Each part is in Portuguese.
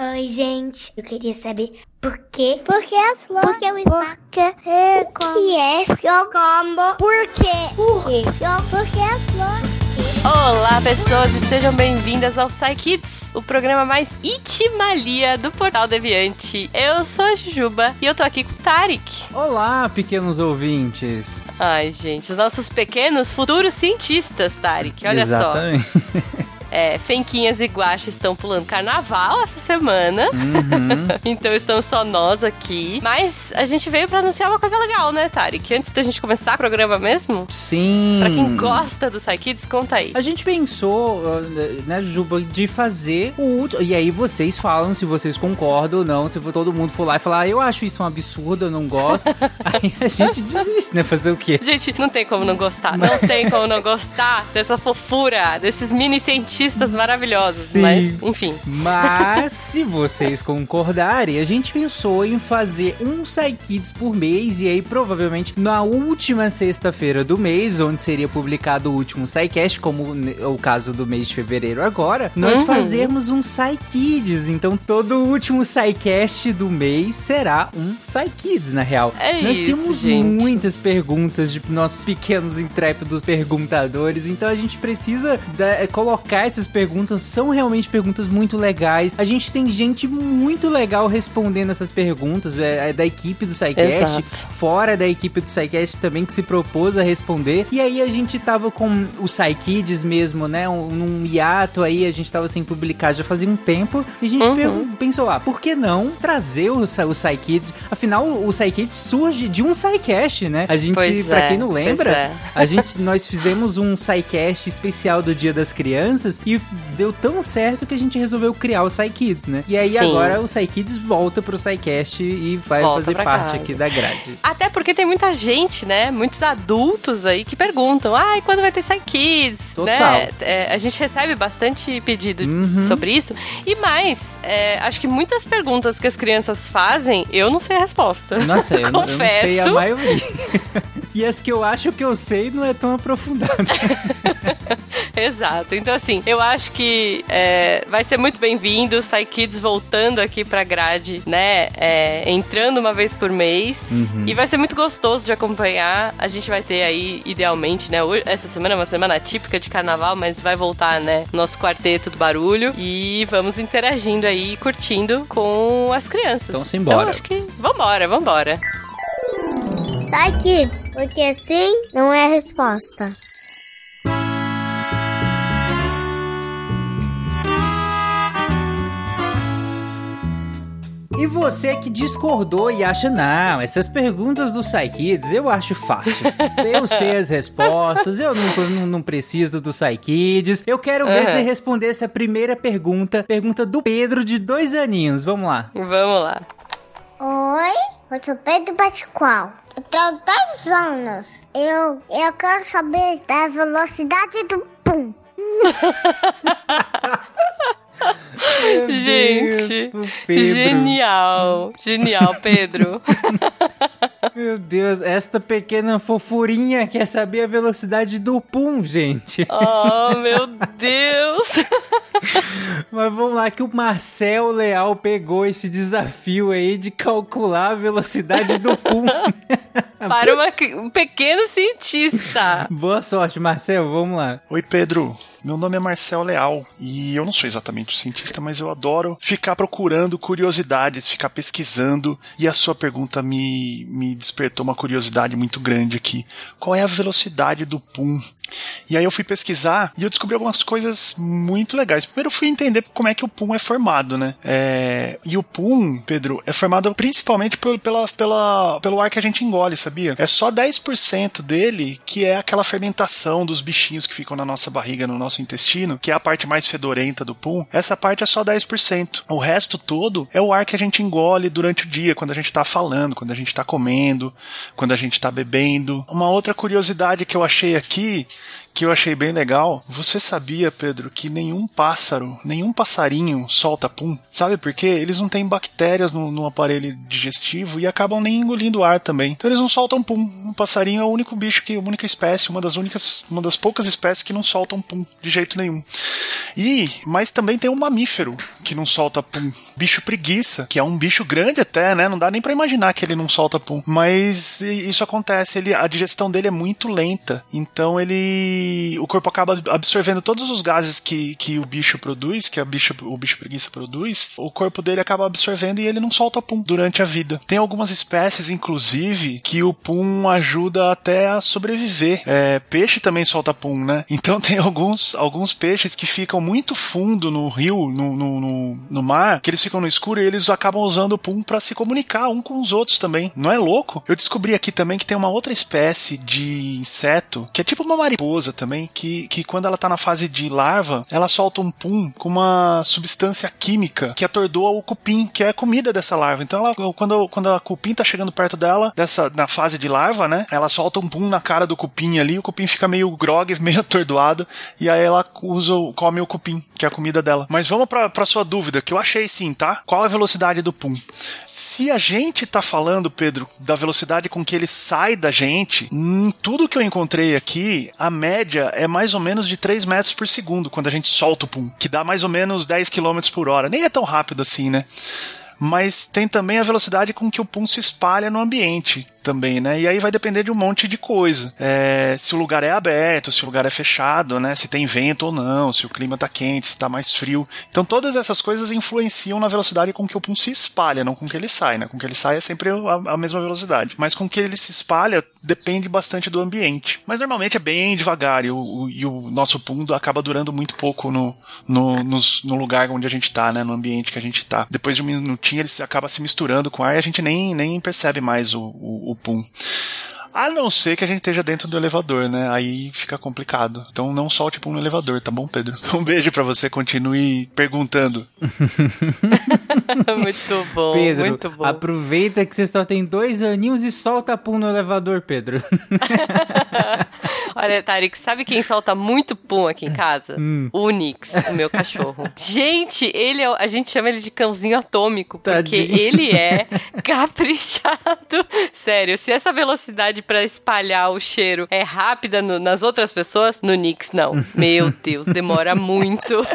Oi, gente. Eu queria saber por quê? Por que as flores? Por que o Porque é o que é seu combo? Por quê? Por quê? Por que as flores? Olá, pessoas, e sejam bem-vindas ao Psy Kids, o programa mais itimalia do Portal Deviante. Eu sou a Jujuba e eu tô aqui com o Tarek. Olá, pequenos ouvintes. Ai, gente, os nossos pequenos futuros cientistas, Tarek, olha Exatamente. só. É, Fenquinhas e Guaxa estão pulando carnaval essa semana. Uhum. então estamos só nós aqui. Mas a gente veio pra anunciar uma coisa legal, né, Tarek? Antes da gente começar o programa mesmo. Sim. Pra quem gosta do Psy Kids, conta aí. A gente pensou, né, Juba, de fazer o último. E aí vocês falam se vocês concordam ou não. Se todo mundo for lá e falar, ah, eu acho isso um absurdo, eu não gosto. aí a gente desiste, né? Fazer o quê? Gente, não tem como não gostar. Não tem como não gostar dessa fofura, desses mini cientistas maravilhosos. Sim. Mas, enfim. Mas, se vocês concordarem, a gente pensou em fazer um Psy Kids por mês. E aí, provavelmente, na última sexta-feira do mês, onde seria publicado o último SciCast, como o caso do mês de fevereiro agora, nós Uhum. fazermos um Psy Kids. Então, todo o último SciCast do mês será um Psy Kids, na real. É nós isso, temos gente. muitas perguntas de nossos pequenos intrépidos perguntadores, então a gente precisa da- colocar essas perguntas, são realmente perguntas muito legais. A gente tem gente muito legal respondendo essas perguntas, é, é da equipe do SciCast, fora da equipe do SciCast também que se propôs a responder. E aí a gente tava com o PsyKids mesmo, né, um, num hiato aí, a gente tava sem publicar já fazia um tempo, e a gente Uhum. pensou, ah, por que não trazer o, o PsyKids? Afinal, o PsyKids surge de um SciCast, né? A gente, Pois pra é, quem não lembra, é. a gente, nós fizemos um SciCast especial do Dia das Crianças e deu tão certo que a gente resolveu criar o PsyKids, né? E aí Sim. agora o PsyKids volta pro SciCast e vai Volta fazer parte casa. aqui da grade. Até porque tem muita gente, né? Muitos adultos aí que perguntam: ai, quando vai ter Psy Kids? Total. Né? É, a gente recebe bastante pedido Uhum. sobre isso. E mais, é, acho que muitas perguntas que as crianças fazem, eu não sei a resposta. Nossa, eu, não- eu não sei a Confesso. maioria. e as que eu acho que eu sei não é tão aprofundado. Exato. Então, assim, eu acho que é, vai ser muito bem-vindo. Psy Kids voltando aqui pra grade, né? É, entrando uma vez por mês. Uhum. E vai ser muito gostoso de acompanhar. A gente vai ter aí, idealmente, né? Essa semana é uma semana típica de carnaval, mas vai voltar, né? Nosso quarteto do barulho. E vamos interagindo aí, curtindo com as crianças. Então, simbora. Então, acho que vambora, vambora. Sai, kids, porque sim não é a resposta. E você que discordou e acha, não, essas perguntas do PsyKids eu acho fácil. Eu sei as respostas, eu não, não, não preciso do PsyKids. Eu quero ver Aham. você responder essa primeira pergunta, pergunta do Pedro de dois aninhos. Vamos lá. Vamos lá. Oi, eu sou Pedro Pascoal. Tenho 10 anos. Eu, eu quero saber da velocidade do pum. Gente, Deus, genial. Genial, Pedro. Meu Deus, esta pequena fofurinha quer saber a velocidade do pum, gente. Oh, meu Deus. Mas vamos lá que o Marcel Leal pegou esse desafio aí de calcular a velocidade do pum. Para uma um pequeno cientista. Boa sorte, Marcel, vamos lá. Oi, Pedro. Meu nome é Marcel Leal e eu não sou exatamente um cientista, mas eu adoro ficar procurando curiosidades, ficar pesquisando. E a sua pergunta me, me despertou uma curiosidade muito grande aqui. Qual é a velocidade do pum? E aí eu fui pesquisar e eu descobri algumas coisas muito legais. Primeiro eu fui entender como é que o pum é formado, né? É, E o pum, Pedro, é formado principalmente pelo, pela, pela, pelo ar que a gente engole, sabia? É só 10% dele que é aquela fermentação dos bichinhos que ficam na nossa barriga, no nosso intestino, que é a parte mais fedorenta do pum. Essa parte é só 10%. O resto todo é o ar que a gente engole durante o dia, quando a gente tá falando, quando a gente tá comendo, quando a gente tá bebendo. Uma outra curiosidade que eu achei aqui que eu achei bem legal. Você sabia, Pedro, que nenhum pássaro, nenhum passarinho solta pum? Sabe por quê? Eles não têm bactérias no, no aparelho digestivo e acabam nem engolindo ar também. Então eles não soltam pum. O passarinho é o único bicho que, a única espécie, uma das únicas, uma das poucas espécies que não soltam pum de jeito nenhum. E, mas também tem um mamífero que não solta pum. Bicho preguiça, que é um bicho grande até, né? Não dá nem para imaginar que ele não solta pum. Mas isso acontece, ele, a digestão dele é muito lenta. Então ele. O corpo acaba absorvendo todos os gases que, que o bicho produz, que a bicho, o bicho preguiça produz. O corpo dele acaba absorvendo e ele não solta pum durante a vida. Tem algumas espécies, inclusive, que o pum ajuda até a sobreviver. É, peixe também solta pum, né? Então tem alguns, alguns peixes que ficam muito fundo no rio, no, no, no, no mar, que eles ficam no escuro e eles acabam usando o pum para se comunicar um com os outros também. Não é louco? Eu descobri aqui também que tem uma outra espécie de inseto, que é tipo uma mariposa também, que, que quando ela tá na fase de larva, ela solta um pum com uma substância química que atordoa o cupim, que é a comida dessa larva. Então ela, quando, quando a cupim tá chegando perto dela, dessa, na fase de larva, né? Ela solta um pum na cara do cupim ali, o cupim fica meio grog, meio atordoado, e aí ela usa, come o cupim, que é a comida dela. Mas vamos pra, pra sua dúvida, que eu achei sim, tá? Qual a velocidade do pum? Se a gente tá falando, Pedro, da velocidade com que ele sai da gente, em tudo que eu encontrei aqui, a média é mais ou menos de 3 metros por segundo quando a gente solta o pum, que dá mais ou menos 10 km por hora. Nem é tão rápido assim, né? mas tem também a velocidade com que o pum se espalha no ambiente também, né? E aí vai depender de um monte de coisa. É, se o lugar é aberto, se o lugar é fechado, né? Se tem vento ou não, se o clima tá quente, se tá mais frio. Então todas essas coisas influenciam na velocidade com que o pum se espalha, não com que ele sai, né? Com que ele sai é sempre a, a mesma velocidade. Mas com que ele se espalha depende bastante do ambiente. Mas normalmente é bem devagar e o, o, e o nosso pum acaba durando muito pouco no, no, no, no lugar onde a gente tá, né? No ambiente que a gente tá. Depois de um minutinho ele acaba se misturando com ar e a gente nem, nem percebe mais o, o, o pum. A não ser que a gente esteja dentro do elevador, né? Aí fica complicado. Então não solte pum no elevador, tá bom, Pedro? Um beijo para você, continue perguntando. muito bom, Pedro, muito bom. Aproveita que você só tem dois aninhos e solta pum no elevador, Pedro. Olha, Tarek, sabe quem solta muito pum aqui em casa? Hum. O Nix, o meu cachorro. gente, ele é, a gente chama ele de cãozinho atômico, porque Tadinho. ele é caprichado. Sério, se essa velocidade para espalhar o cheiro é rápida no, nas outras pessoas, no Nix não. Meu Deus, demora muito.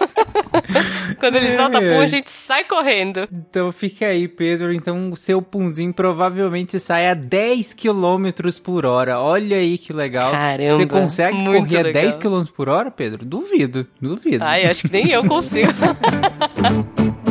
Quando ele solta pum, a gente sai correndo. Então fica aí, Pedro. Então o seu punzinho provavelmente sai a 10 km por hora. Olha aí que legal. Caramba. Você consegue Muito correr legal. a 10 km por hora, Pedro? Duvido, duvido. Ai, acho que nem eu consigo.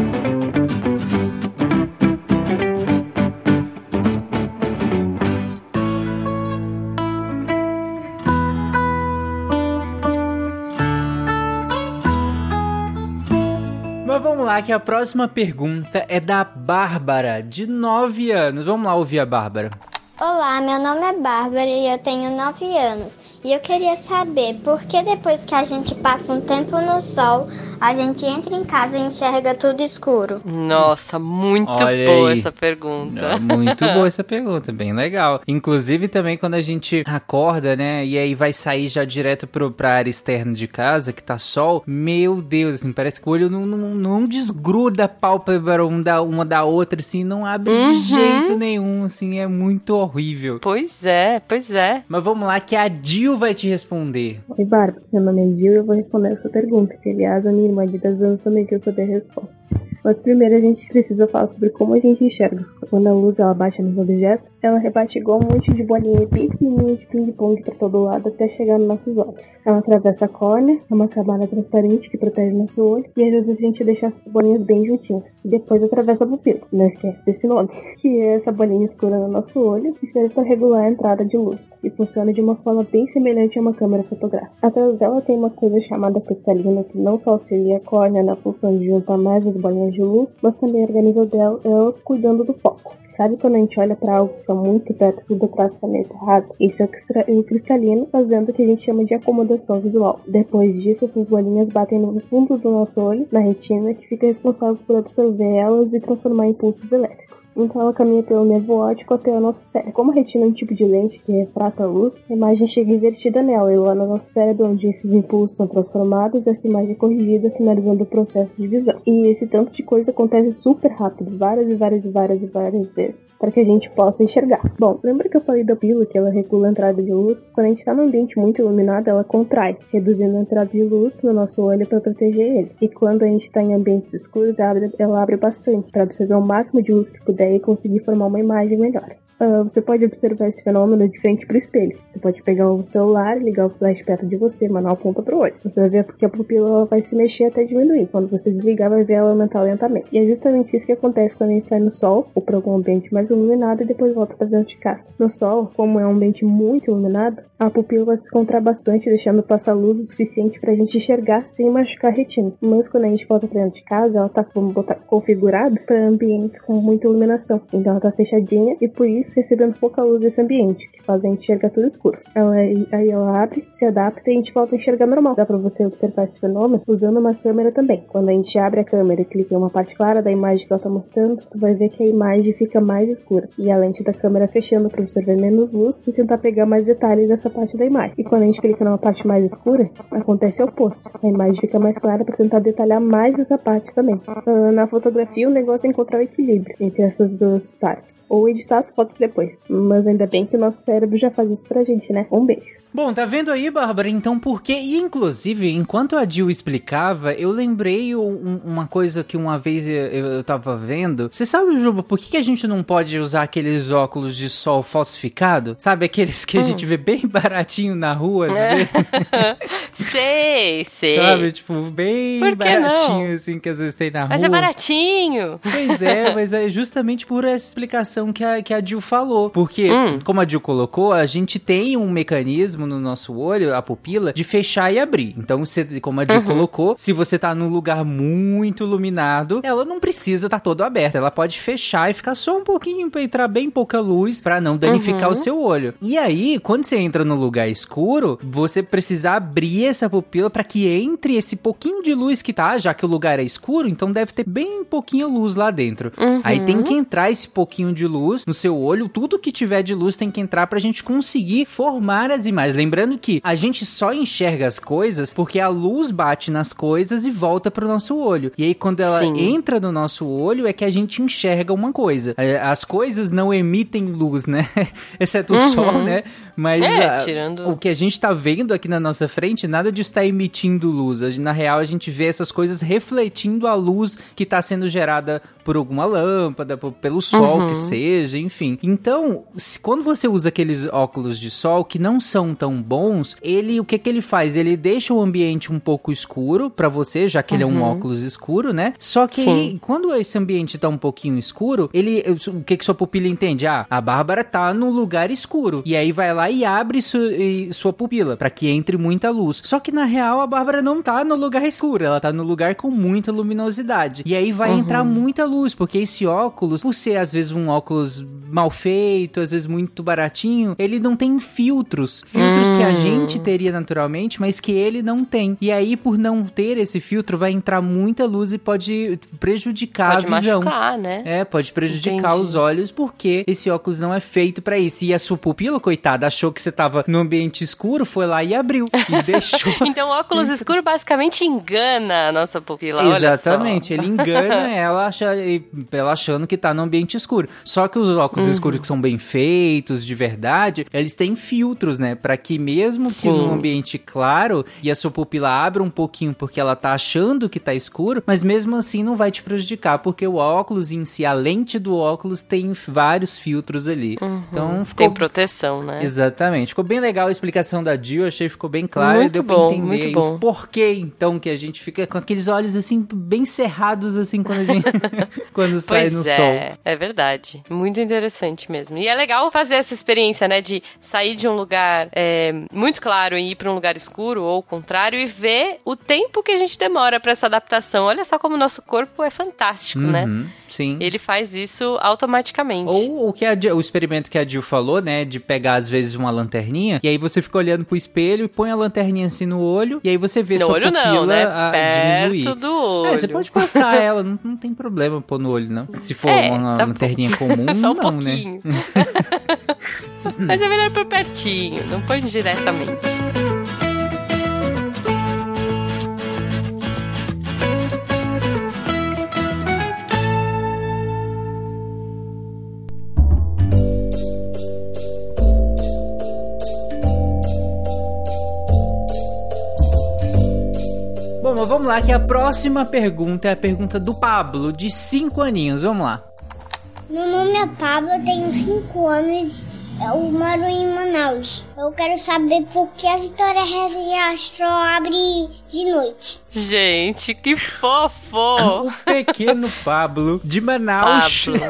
Mas vamos lá, que a próxima pergunta é da Bárbara, de 9 anos. Vamos lá ouvir a Bárbara. Olá, meu nome é Bárbara e eu tenho 9 anos. E eu queria saber por que depois que a gente passa um tempo no sol, a gente entra em casa e enxerga tudo escuro? Nossa, muito Olha boa aí. essa pergunta. Muito boa essa pergunta, bem legal. Inclusive também quando a gente acorda, né, e aí vai sair já direto pro, pra área externa de casa, que tá sol, meu Deus, assim, parece que o olho não, não, não desgruda a pálpebra uma da, uma da outra, assim, não abre uhum. de jeito nenhum, assim, é muito horrível. Pois é, pois é. Mas vamos lá que a Vai te responder. Oi, Bárbara. Meu nome é Dil e eu vou responder a sua pergunta, que aliás a minha irmã de 10 anos também quer saber a resposta. Mas primeiro a gente precisa falar sobre como a gente enxerga. Quando a luz ela bate nos objetos, ela rebate igual um monte de bolinha pequenininha de ping-pong para todo lado até chegar nos nossos olhos. Ela atravessa a córnea, é uma camada transparente que protege nosso olho e ajuda a gente a deixar essas bolinhas bem juntinhas. E depois atravessa a pupila. Não esquece desse nome, que é essa bolinha escura no nosso olho e serve para regular a entrada de luz. E funciona de uma forma bem semelhante a uma câmera fotográfica. Atrás dela tem uma coisa chamada cristalina que não só auxilia a córnea na função de juntar mais as bolinhas de luz, mas também organiza elas cuidando do foco. Sabe quando a gente olha para algo que está muito perto tudo praticamente errado? Isso é o cristalino fazendo o que a gente chama de acomodação visual. Depois disso, essas bolinhas batem no fundo do nosso olho, na retina, que fica responsável por absorver elas e transformar em impulsos elétricos. Então ela caminha pelo nervo óptico até o nosso cérebro. Como a retina é um tipo de lente que refrata a luz, a imagem chega invertida nela e lá no nosso cérebro, onde esses impulsos são transformados, essa imagem é corrigida, finalizando o processo de visão. E esse tanto de de coisa acontece super rápido, várias e várias e várias e várias vezes, para que a gente possa enxergar. Bom, lembra que eu falei da pílula que ela regula a entrada de luz? Quando a gente está num ambiente muito iluminado, ela contrai, reduzindo a entrada de luz no nosso olho para proteger ele. E quando a gente está em ambientes escuros, ela abre, ela abre bastante para absorver o máximo de luz que puder e conseguir formar uma imagem melhor. Uh, você pode observar esse fenômeno de frente para o espelho. Você pode pegar o celular, ligar o flash perto de você, mandar a ponta pro olho. Você vai ver que a pupila vai se mexer até diminuir. Quando você desligar, vai ver ela aumentar lentamente. E é justamente isso que acontece quando a gente sai no sol ou para algum ambiente mais iluminado e depois volta para dentro de casa. No sol, como é um ambiente muito iluminado, a pupila vai se contrai bastante, deixando passar luz o suficiente para a gente enxergar sem machucar a retina. Mas quando a gente volta para dentro de casa, ela tá configurada para ambientes com muita iluminação. Então ela tá fechadinha e por isso recebendo pouca luz desse ambiente, que faz a gente enxergar tudo escuro. Ela, aí ela abre, se adapta e a gente volta a enxergar normal. Dá pra você observar esse fenômeno usando uma câmera também. Quando a gente abre a câmera e clica em uma parte clara da imagem que ela tá mostrando, tu vai ver que a imagem fica mais escura. E a lente da câmera fechando para absorver menos luz e tentar pegar mais detalhes dessa parte da imagem. E quando a gente clica numa parte mais escura, acontece o oposto. A imagem fica mais clara para tentar detalhar mais essa parte também. Uh, na fotografia, o negócio é encontrar o equilíbrio entre essas duas partes. Ou editar as fotos depois. Mas ainda bem que o nosso cérebro já faz isso pra gente, né? Um beijo. Bom, tá vendo aí, Bárbara? Então por quê? E inclusive, enquanto a Jill explicava, eu lembrei um, uma coisa que uma vez eu, eu tava vendo. Você sabe, Juba, por que, que, a gente não pode usar aqueles óculos de sol falsificado? Sabe, aqueles que a hum. gente vê bem baratinho na rua, às vezes? sei, sei. Sabe, tipo, bem baratinho, não? assim, que às vezes tem na mas rua. Mas é baratinho. Pois é, mas é justamente por essa explicação que a, que a Jill falou. Porque, hum. como a Jill colocou, a gente tem um mecanismo no nosso olho, a pupila, de fechar e abrir. Então, você, como a Jill uhum. colocou, se você tá num lugar muito iluminado, ela não precisa estar tá todo aberta. Ela pode fechar e ficar só um pouquinho para entrar bem pouca luz para não danificar uhum. o seu olho. E aí, quando você entra no lugar escuro, você precisa abrir essa pupila para que entre esse pouquinho de luz que tá, já que o lugar é escuro, então deve ter bem pouquinho luz lá dentro. Uhum. Aí tem que entrar esse pouquinho de luz no seu olho, tudo que tiver de luz tem que entrar pra gente conseguir formar as imagens lembrando que a gente só enxerga as coisas porque a luz bate nas coisas e volta pro nosso olho. E aí, quando ela Sim. entra no nosso olho, é que a gente enxerga uma coisa. É, as coisas não emitem luz, né? Exceto o uhum. sol, né? Mas é, a, tirando... o que a gente tá vendo aqui na nossa frente, nada disso tá emitindo luz. Na real, a gente vê essas coisas refletindo a luz que tá sendo gerada por alguma lâmpada, por, pelo sol uhum. que seja, enfim. Então, se, quando você usa aqueles óculos de sol que não são tão bons, ele o que que ele faz? Ele deixa o ambiente um pouco escuro para você, já que uhum. ele é um uhum. óculos escuro, né? Só que ele, quando esse ambiente tá um pouquinho escuro, ele o que que sua pupila entende? Ah, a Bárbara tá no lugar escuro. E aí vai lá e abre su, e, sua pupila para que entre muita luz. Só que na real a Bárbara não tá no lugar escuro, ela tá no lugar com muita luminosidade. E aí vai uhum. entrar muita luz, porque esse óculos, por ser às vezes um óculos mal feito, às vezes muito baratinho, ele não tem filtros. Filtros hum. que a hum. gente teria naturalmente, mas que ele não tem. E aí, por não ter esse filtro, vai entrar muita luz e pode prejudicar pode a visão. Machucar, né? É, pode prejudicar Entendi. os olhos, porque esse óculos não é feito para isso. E a sua pupila, coitada, achou que você tava no ambiente escuro, foi lá e abriu. E deixou. então, o óculos escuro basicamente engana a nossa pupila. Exatamente, ele engana ela, acha, ela achando que tá no ambiente escuro. Só que os óculos uhum. escuros que são bem feitos, de verdade, eles têm filtros, né? Pra que mesmo Sim. que num ambiente claro e a sua pupila abra um pouquinho porque ela tá achando que tá escuro, mas mesmo assim não vai te prejudicar, porque o óculos em si, a lente do óculos tem vários filtros ali. Uhum. Então ficou... Tem proteção, né? Exatamente. Ficou bem legal a explicação da Jill, achei que ficou bem claro muito e deu bom, pra entender muito bom. o porquê, então, que a gente fica com aqueles olhos assim, bem cerrados assim quando a gente quando sai no é, sol. É verdade. Muito interessante mesmo. E é legal fazer essa experiência, né? De sair de um lugar é, muito claro em ir para um lugar escuro ou o contrário e ver o tempo que a gente demora para essa adaptação. Olha só como o nosso corpo é fantástico, né? uhum, né? Sim. Ele faz isso automaticamente. Ou o que a, o experimento que a Jill falou, né, de pegar às vezes uma lanterninha e aí você fica olhando pro espelho e põe a lanterninha assim no olho e aí você vê no sua olho pupila não, né? a Perto diminuir. do olho. É, você pode passar ela, não, não tem problema pôr no olho, não. Se for é, uma tá lanterninha comum, Só um não, né? Mas é melhor por pertinho, não põe diretamente. Bom, vamos lá, que a próxima pergunta é a pergunta do Pablo, de 5 aninhos. Vamos lá. Meu nome é Pablo, tenho 5 anos eu moro em Manaus. Eu quero saber por que a Vitória Regia Astro abre de noite. Gente, que fofo! O pequeno Pablo de Manaus. Pablo.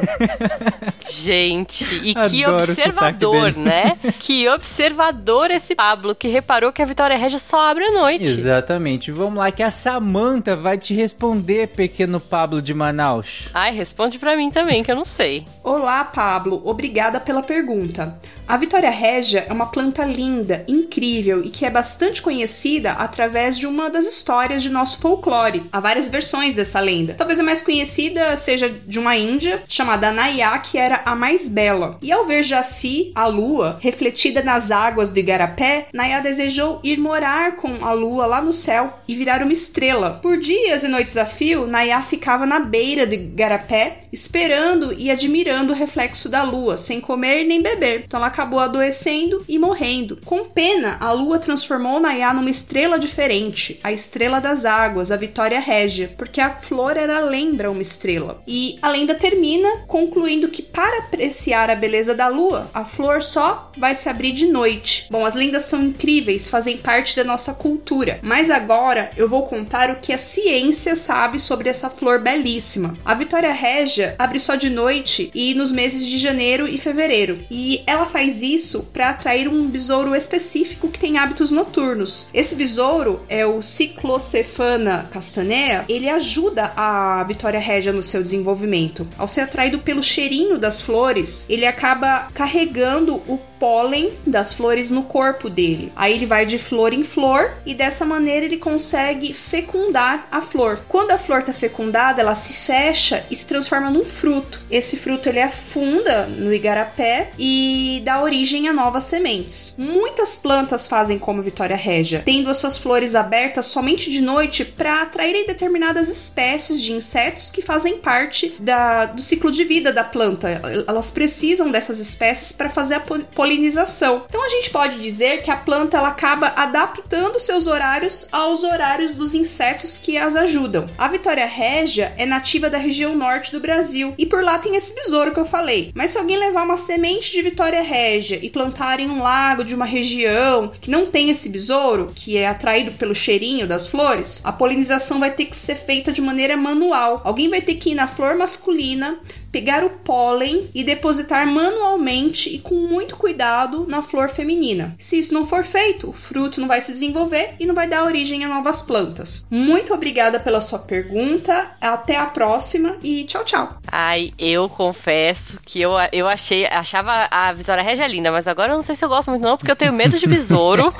Gente, e que observador, né? Que observador esse Pablo, que reparou que a Vitória Regia só abre à noite. Exatamente. Vamos lá, que a Samanta vai te responder, pequeno Pablo de Manaus. Ai, responde para mim também, que eu não sei. Olá, Pablo. Obrigada pela pergunta. A Vitória Régia é uma planta linda, incrível e que é bastante conhecida através de uma das histórias de nosso folclore. Há várias versões dessa lenda. Talvez a mais conhecida seja de uma índia chamada Nayá, que era a mais bela. E ao ver Jaci, a lua, refletida nas águas do Igarapé, Nayá desejou ir morar com a lua lá no céu e virar uma estrela. Por dias e noites a fio, Nayá ficava na beira do Igarapé, esperando e admirando o reflexo da lua, sem comer nem beber. Então ela acabou adoecendo e morrendo. Com pena, a lua transformou Nayá numa estrela diferente, a estrela das águas, a Vitória Régia, porque a flor era lembra uma estrela. E a lenda termina concluindo que para apreciar a beleza da lua, a flor só vai se abrir de noite. Bom, as lendas são incríveis, fazem parte da nossa cultura, mas agora eu vou contar o que a ciência sabe sobre essa flor belíssima. A Vitória Régia abre só de noite e nos meses de janeiro e fevereiro, e ela faz faz isso para atrair um besouro específico que tem hábitos noturnos. Esse besouro é o Cyclocephana castanea. Ele ajuda a Vitória Régia no seu desenvolvimento. Ao ser atraído pelo cheirinho das flores, ele acaba carregando o pólen das flores no corpo dele. Aí ele vai de flor em flor e dessa maneira ele consegue fecundar a flor. Quando a flor está fecundada, ela se fecha e se transforma num fruto. Esse fruto ele afunda no igarapé e dá origem a novas sementes. Muitas plantas fazem como Vitória Régia, tendo as suas flores abertas somente de noite para atraírem determinadas espécies de insetos que fazem parte da, do ciclo de vida da planta. Elas precisam dessas espécies para fazer a polinização polinização. Então a gente pode dizer que a planta ela acaba adaptando seus horários aos horários dos insetos que as ajudam. A Vitória Régia é nativa da região norte do Brasil e por lá tem esse besouro que eu falei. Mas se alguém levar uma semente de Vitória Régia e plantar em um lago de uma região que não tem esse besouro, que é atraído pelo cheirinho das flores, a polinização vai ter que ser feita de maneira manual. Alguém vai ter que ir na flor masculina, pegar o pólen e depositar manualmente e com muito cuidado na flor feminina. Se isso não for feito, o fruto não vai se desenvolver e não vai dar origem a novas plantas. Muito obrigada pela sua pergunta, até a próxima e tchau, tchau. Ai, eu confesso que eu, eu achei, achava a Vitória Regia linda, mas agora eu não sei se eu gosto muito não, porque eu tenho medo de besouro.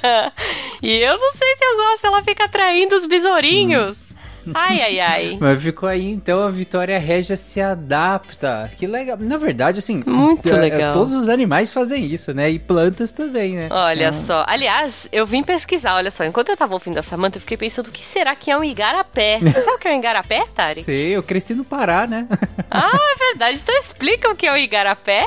e eu não sei se eu gosto, ela fica atraindo os besourinhos. Ai, ai, ai. Mas ficou aí, então a Vitória Régia se adapta. Que legal. Na verdade, assim. Muito é, legal. Todos os animais fazem isso, né? E plantas também, né? Olha então... só. Aliás, eu vim pesquisar, olha só. Enquanto eu tava ouvindo a Samanta, eu fiquei pensando o que será que é um igarapé. Você sabe o que é um igarapé, Tari? Sei, eu cresci no Pará, né? ah, é verdade. Então explica o que é o igarapé.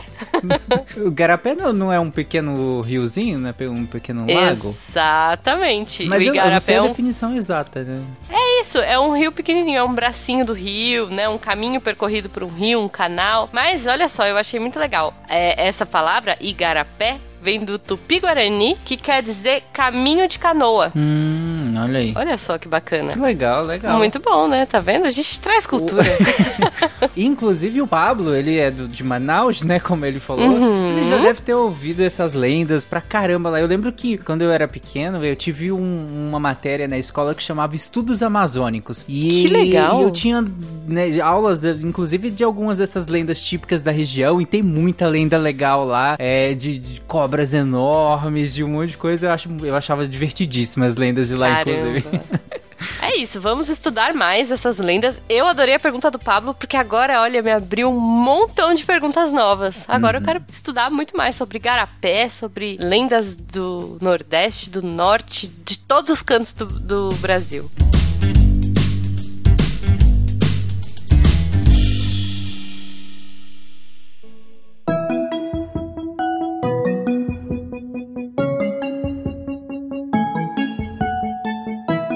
o igarapé não, não é um pequeno riozinho, né? Um pequeno lago? Exatamente. Mas o igarapé eu, eu não sei é a definição exata, né? É isso, é um rio pequenininho, é um bracinho do rio, né? Um caminho percorrido por um rio, um canal. Mas olha só, eu achei muito legal. É, essa palavra, igarapé, vem do tupi-guarani, que quer dizer caminho de canoa. Hum, olha aí. Olha só que bacana. Que legal, legal. Muito bom, né? Tá vendo? A gente traz cultura. O... Inclusive o Pablo, ele é do, de Manaus, né? Como ele falou. Uhum. Ele já deve ter ouvido essas lendas pra caramba lá. Eu lembro que quando eu era pequeno, eu tive um, uma matéria na escola que chamava Estudos Amazônicos. E que legal! eu tinha né, aulas, de, inclusive, de algumas dessas lendas típicas da região. E tem muita lenda legal lá, é, de, de cobra cobras enormes, de um monte de coisa. Eu, acho, eu achava divertidíssimas as lendas de lá, Caramba. inclusive. É isso, vamos estudar mais essas lendas. Eu adorei a pergunta do Pablo, porque agora, olha, me abriu um montão de perguntas novas. Agora uhum. eu quero estudar muito mais sobre garapé, sobre lendas do Nordeste, do Norte, de todos os cantos do, do Brasil.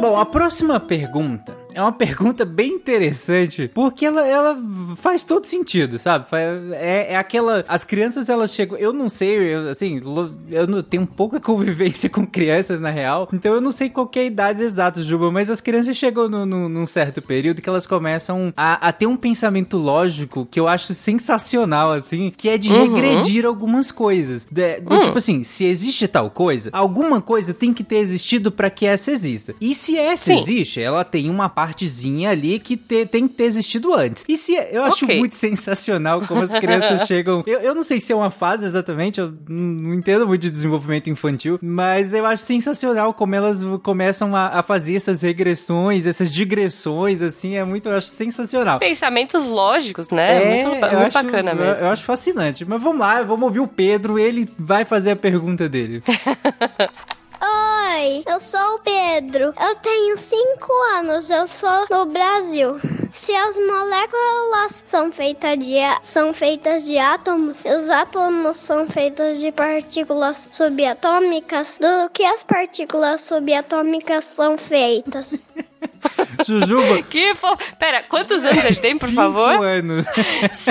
Bom, a próxima pergunta é uma pergunta bem interessante, porque ela, ela faz todo sentido, sabe? É, é aquela. As crianças, elas chegam. Eu não sei, eu, assim, eu não tenho pouca convivência com crianças na real, então eu não sei qual é a idade exata, Juba, mas as crianças chegam no, no, num certo período que elas começam a, a, ter um pensamento lógico que eu acho sensacional, assim, que é de uhum. regredir algumas coisas. De, do uhum. tipo assim, se existe tal coisa, alguma coisa tem que ter existido para que essa exista. E se essa Sim. existe, ela tem uma partezinha ali que te, tem que ter existido antes. E se eu acho okay. muito sensacional como as crianças chegam. Eu, eu não sei se é uma fase exatamente, eu não entendo muito de desenvolvimento infantil, mas eu acho sensacional como elas começam a, a fazer essas regressões, essas digressões, assim, é muito, eu acho sensacional. Pensamentos lógicos, né? É, muito, muito acho, bacana mesmo. Eu, eu acho fascinante. Mas vamos lá, vamos ouvir o Pedro, ele vai fazer a pergunta dele. Oi, eu sou o Pedro. Eu tenho 5 anos, eu sou no Brasil. Se as moléculas são feitas de, são feitas de átomos, os átomos são feitos de partículas subatômicas, do que as partículas subatômicas são feitas? Jujuba. Que fo... Pera, quantos anos ele tem, por cinco favor? Cinco anos.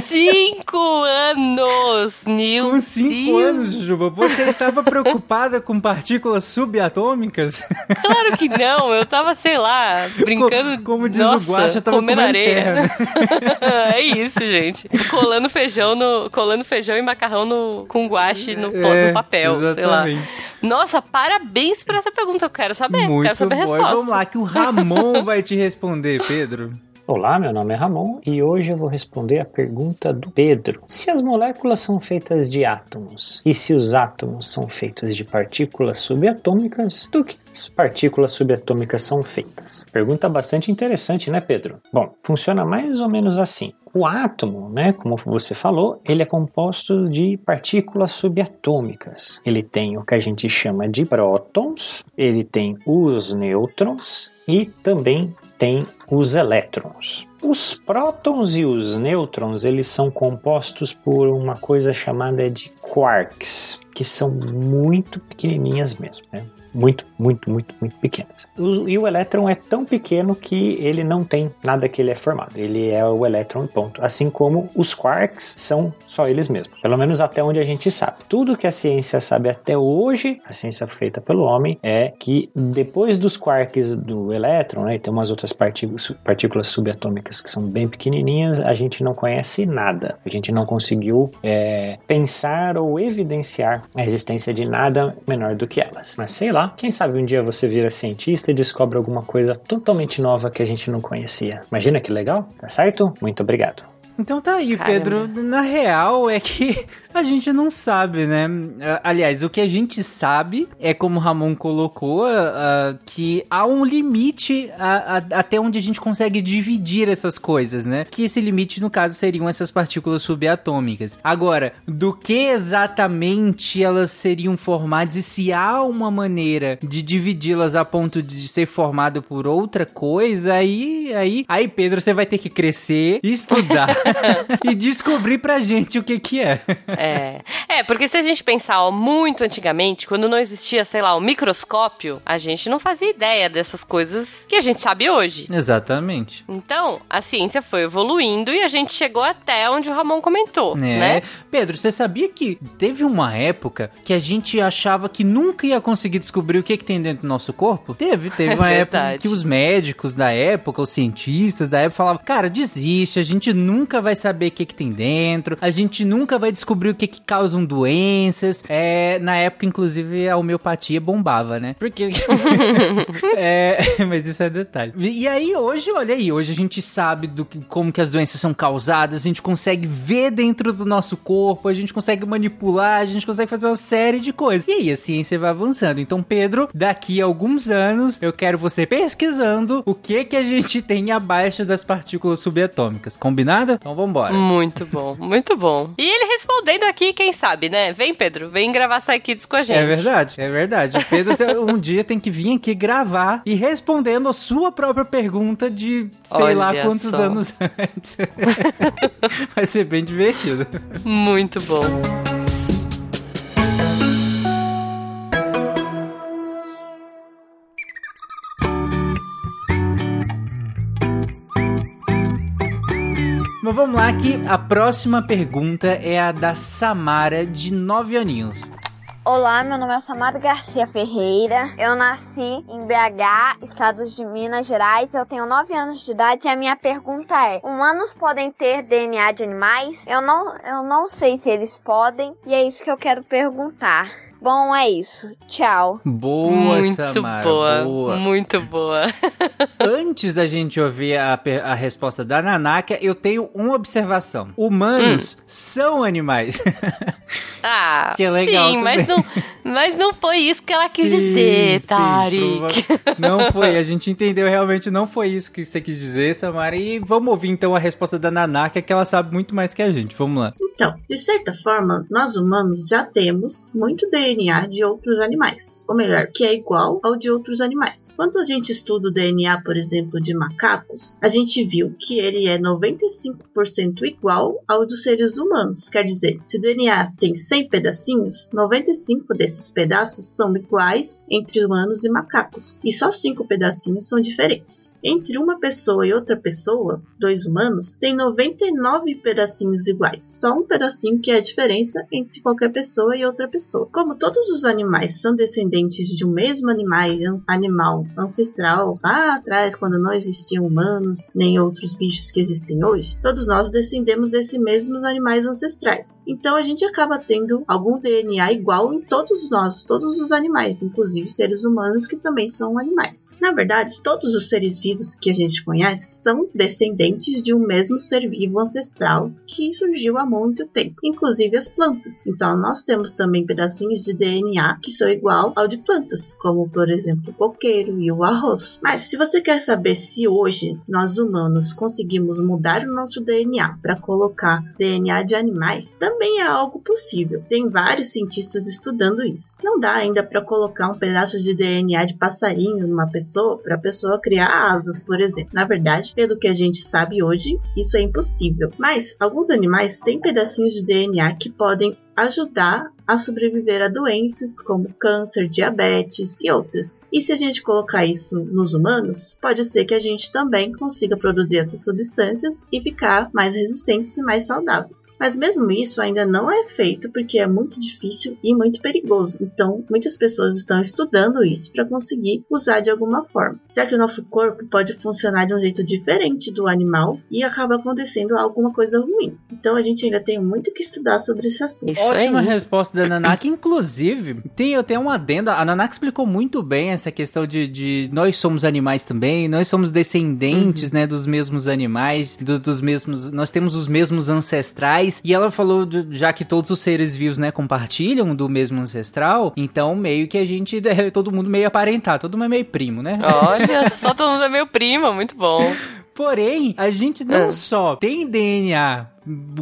Cinco anos, meu Com cinco Deus. anos, Jujuba, você estava preocupada com partículas subatômicas? Claro que não, eu tava, sei lá, brincando. Como, como diz Nossa, o Guaxa, tava comendo areia. é isso, gente. Colando feijão no, colando feijão e macarrão no, com guache no, é, no papel, exatamente. sei lá. Nossa, parabéns por essa pergunta, eu quero saber, Muito quero saber a resposta. Vamos lá, que o Ramon vai te responder, Pedro. Olá, meu nome é Ramon e hoje eu vou responder a pergunta do Pedro. Se as moléculas são feitas de átomos e se os átomos são feitos de partículas subatômicas, do que as partículas subatômicas são feitas? Pergunta bastante interessante, né, Pedro? Bom, funciona mais ou menos assim. O átomo, né, como você falou, ele é composto de partículas subatômicas. Ele tem o que a gente chama de prótons, ele tem os nêutrons e também tem os elétrons. Os prótons e os nêutrons, eles são compostos por uma coisa chamada de quarks, que são muito pequenininhas mesmo, né? Muito, muito, muito, muito pequenas. E o elétron é tão pequeno que ele não tem nada que ele é formado. Ele é o elétron ponto. Assim como os quarks são só eles mesmos. Pelo menos até onde a gente sabe. Tudo que a ciência sabe até hoje, a ciência feita pelo homem, é que depois dos quarks do elétron, né, tem umas outras partículas, partículas subatômicas que são bem pequenininhas, a gente não conhece nada. A gente não conseguiu é, pensar ou evidenciar a existência de nada menor do que elas. Mas sei lá, quem sabe um dia você vira cientista e descobre alguma coisa totalmente nova que a gente não conhecia. Imagina que legal, tá certo? Muito obrigado. Então tá aí, Caramba. Pedro. Na real é que a gente não sabe, né? Aliás, o que a gente sabe é, como o Ramon colocou, uh, que há um limite a, a, até onde a gente consegue dividir essas coisas, né? Que esse limite, no caso, seriam essas partículas subatômicas. Agora, do que exatamente elas seriam formadas e se há uma maneira de dividi-las a ponto de ser formado por outra coisa, aí, aí, aí, Pedro, você vai ter que crescer, estudar. e descobrir pra gente o que que é. É, é porque se a gente pensar ó, muito antigamente, quando não existia, sei lá, o um microscópio, a gente não fazia ideia dessas coisas que a gente sabe hoje. Exatamente. Então, a ciência foi evoluindo e a gente chegou até onde o Ramon comentou, é. né? Pedro, você sabia que teve uma época que a gente achava que nunca ia conseguir descobrir o que, que tem dentro do nosso corpo? Teve, teve uma é época que os médicos da época, os cientistas da época falavam, cara, desiste, a gente nunca vai saber o que, que tem dentro, a gente nunca vai descobrir o que, que causam doenças. É, na época, inclusive, a homeopatia bombava, né? Porque. é, mas isso é detalhe. E aí, hoje, olha aí, hoje a gente sabe do que, como que as doenças são causadas, a gente consegue ver dentro do nosso corpo, a gente consegue manipular, a gente consegue fazer uma série de coisas. E aí a ciência vai avançando. Então, Pedro, daqui a alguns anos, eu quero você pesquisando o que que a gente tem abaixo das partículas subatômicas. Combinado? Então vambora. Muito bom, muito bom. E ele aqui, quem sabe, né? Vem, Pedro, vem gravar Kids com a gente. É verdade, é verdade. O Pedro um dia tem que vir aqui gravar e respondendo a sua própria pergunta de sei Olha lá quantos só. anos antes. Vai ser bem divertido. Muito bom. Vamos lá que a próxima pergunta é a da Samara, de 9 aninhos. Olá, meu nome é Samara Garcia Ferreira. Eu nasci em BH, estado de Minas Gerais. Eu tenho 9 anos de idade e a minha pergunta é: humanos podem ter DNA de animais? Eu não, eu não sei se eles podem e é isso que eu quero perguntar. Bom, é isso. Tchau. Boa, muito Samara. boa, boa. muito boa. Antes da gente ouvir a, a resposta da Nanaka, eu tenho uma observação. Humanos Hum. são animais. Ah, Que é legal sim, mas não, mas não foi isso que ela quis Sim, dizer, sim, Tarik. prova- Não foi, a gente entendeu realmente, não foi isso que você quis dizer, Samara. E vamos ouvir então a resposta da Nanaka, que ela sabe muito mais que a gente. Vamos lá. Então, de certa forma, nós humanos já temos muito DNA de outros animais, ou melhor, que é igual ao de outros animais. Quando a gente estuda o DNA, por exemplo, de macacos, a gente viu que ele é 95% igual ao dos seres humanos. Quer dizer, se o DNA tem 100 pedacinhos, 95 desses pedaços são iguais entre humanos e macacos, e só 5 pedacinhos são diferentes. Entre uma pessoa e outra pessoa, dois humanos, tem 99 pedacinhos iguais, só um pedacinho que é a diferença entre qualquer pessoa e outra pessoa. Como todos os animais são descendentes de um mesmo animal, animal ancestral lá atrás, quando não existiam humanos nem outros bichos que existem hoje, todos nós descendemos desses mesmos animais ancestrais. Então a gente acaba tendo algum DNA igual em todos nós, todos os animais, inclusive seres humanos que também são animais. Na verdade, todos os seres vivos que a gente conhece são descendentes de um mesmo ser vivo ancestral que surgiu há muito tempo, inclusive as plantas. Então nós temos também pedacinhos de DNA que são igual ao de plantas, como por exemplo o coqueiro e o arroz. Mas se você quer saber se hoje nós humanos conseguimos mudar o nosso DNA para colocar DNA de animais, também é algo possível. Tem vários cientistas estudando isso. Não dá ainda para colocar um pedaço de DNA de passarinho numa pessoa para a pessoa criar asas, por exemplo. Na verdade, pelo que a gente sabe hoje, isso é impossível. Mas alguns animais têm pedacinhos de DNA que podem ajudar a sobreviver a doenças como câncer, diabetes e outras. E se a gente colocar isso nos humanos, pode ser que a gente também consiga produzir essas substâncias e ficar mais resistentes e mais saudáveis. Mas mesmo isso ainda não é feito porque é muito difícil e muito perigoso. Então, muitas pessoas estão estudando isso para conseguir usar de alguma forma, já que o nosso corpo pode funcionar de um jeito diferente do animal e acaba acontecendo alguma coisa ruim. Então, a gente ainda tem muito que estudar sobre esse assunto. Isso Ótima aí. resposta da Nanaka. Inclusive, tem até um adendo. A Nanaka explicou muito bem essa questão de, de nós somos animais também, nós somos descendentes, né, dos mesmos animais, do- dos mesmos. Nós temos os mesmos ancestrais. E ela falou, do- já que todos os seres vivos, né, compartilham do mesmo ancestral, então meio que a gente é todo mundo meio aparentado, todo mundo é meio primo, né? Olha, só todo mundo é meu primo, muito bom. Porém, a gente não Ah. só tem DNA